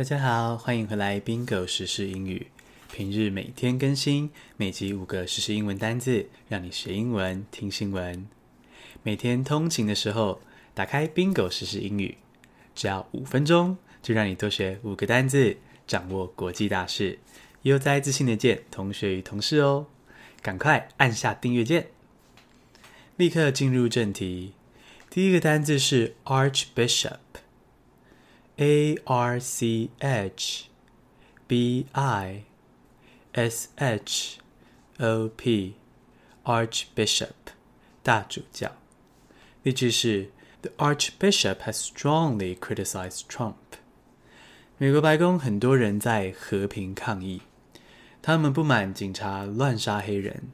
大家好，欢迎回来 Bingo 时事英语。平日每天更新，每集五个实时英文单字，让你学英文听新闻。每天通勤的时候，打开 Bingo 时事英语，只要五分钟，就让你多学五个单字，掌握国际大事，悠哉自信的见同学与同事哦。赶快按下订阅键。立刻进入正题，第一个单字是 Archbishop。A R C H B I S H O P，Archbishop，大主教。例句是：The Archbishop has strongly criticized Trump。美国白宫很多人在和平抗议，他们不满警察乱杀黑人，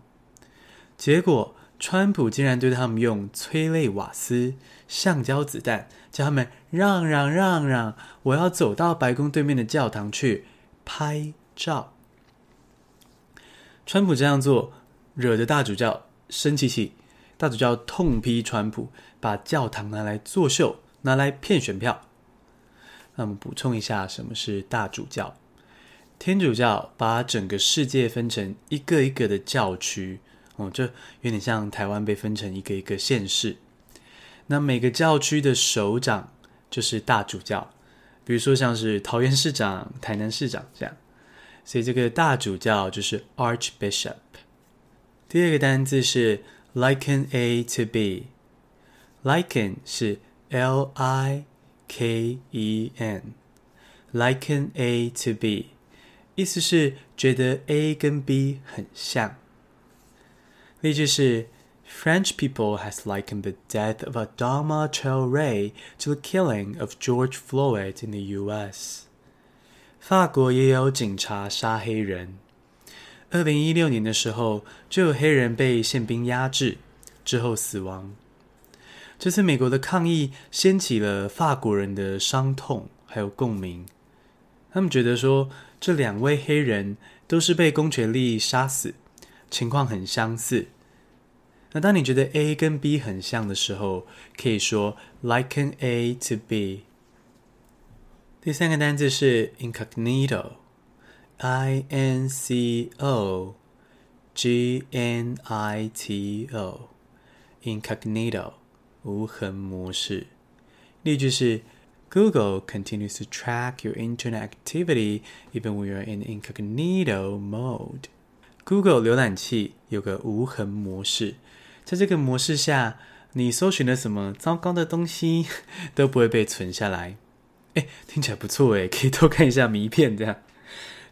结果。 川普竟然对他们用催泪瓦斯、橡胶子弹，叫他们让让让让，我要走到白宫对面的教堂去拍照。川普这样做，惹得大主教生气气，大主教痛批川普，把教堂拿来作秀，拿来骗选票。那我们补充一下，什么是大主教？天主教把整个世界分成一个一个的教区。哦，这有点像台湾被分成一个一个县市，那每个教区的首长就是大主教，比如说像是桃园市长、台南市长这样，所以这个大主教就是 Archbishop。第二个单字是 liken A to B，liken 是 L I K E N，liken A to B，意思是觉得 A 跟 B 很像。例句是：French people has likened the death of Adama Traoré to the killing of George Floyd in the U.S. 法国也有警察杀黑人。二零一六年的时候，就有黑人被宪兵压制之后死亡。这次美国的抗议掀起了法国人的伤痛还有共鸣。他们觉得说，这两位黑人都是被公权力杀死，情况很相似。那当你觉得 A 跟 B 很像的时候，可以说 liken A to B。第三个单字是 incognito，I N C O G N I T O，incognito 无痕模式。例句是：Google continues to track your internet activity even when you're in incognito mode。Google 浏览器有个无痕模式。 在这个模式下，你搜寻了什么糟糕的东西 都不会被存下来。哎，听起来不错哎，可以多看一下谜片这样。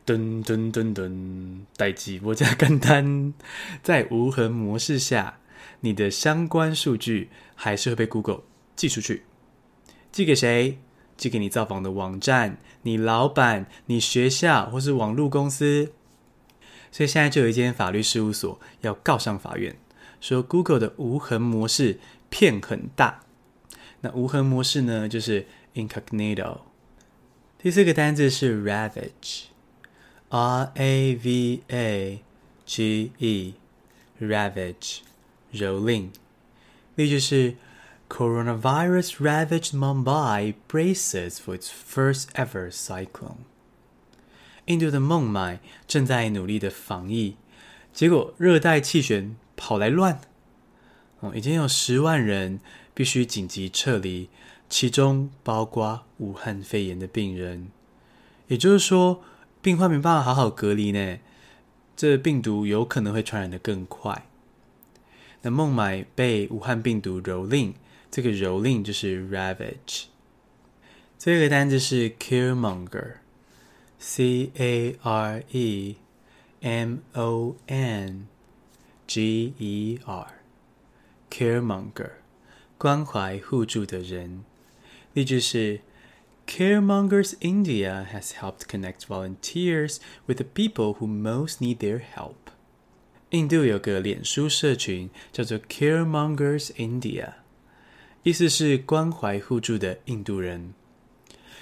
噔噔噔噔，待机我加干单。在无痕模式下，你的相关数据还是会被 Google 寄出去。寄给谁？寄给你造访的网站、你老板、你学校或是网络公司。所以现在就有一间法律事务所要告上法院。说 Google 的无痕模式骗很大，那无痕模式呢，就是 incognito。第四个单字是 ravage，R A V A G E，ravage，蹂躏。例句是 Coronavirus ravaged Mumbai braces for its first ever cyclone。印度的孟买正在努力的防疫，结果热带气旋。跑来乱，哦，已经有十万人必须紧急撤离，其中包括武汉肺炎的病人。也就是说，病患没办法好好隔离呢，这病毒有可能会传染得更快。那孟买被武汉病毒蹂躏，这个蹂躏就是 ravage。这个单字是 caremonger，C A R E M O N。G-E-R，caremonger，关怀互助的人。例句是：Caremongers India has helped connect volunteers with the people who most need their help。印度有个脸书社群叫做 Caremongers India，意思是关怀互助的印度人。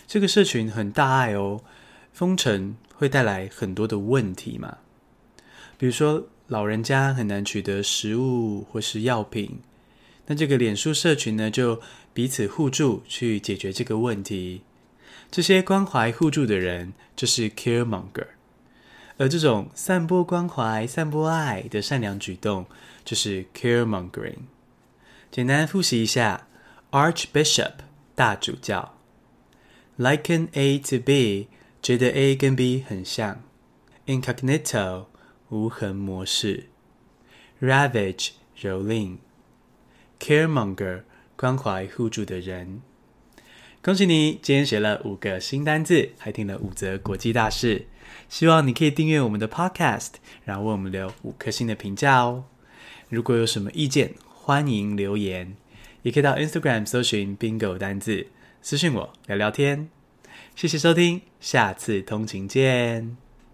这个社群很大爱哦，封城会带来很多的问题嘛，比如说。老人家很难取得食物或是药品，那这个脸书社群呢，就彼此互助去解决这个问题。这些关怀互助的人就是 caremonger，而这种散播关怀、散播爱的善良举动就是 caremongering。简单复习一下：Archbishop 大主教，liken A to B 觉得 A 跟 B 很像，incognito 无痕模式，ravage 蹂躏，caremonger 关怀互助的人。恭喜你，今天学了五个新单字，还听了五则国际大事。希望你可以订阅我们的 Podcast，然后为我们留五颗星的评价哦。如果有什么意见，欢迎留言，也可以到 Instagram 搜寻 Bingo 单字，私讯我聊聊天。谢谢收听，下次通勤见。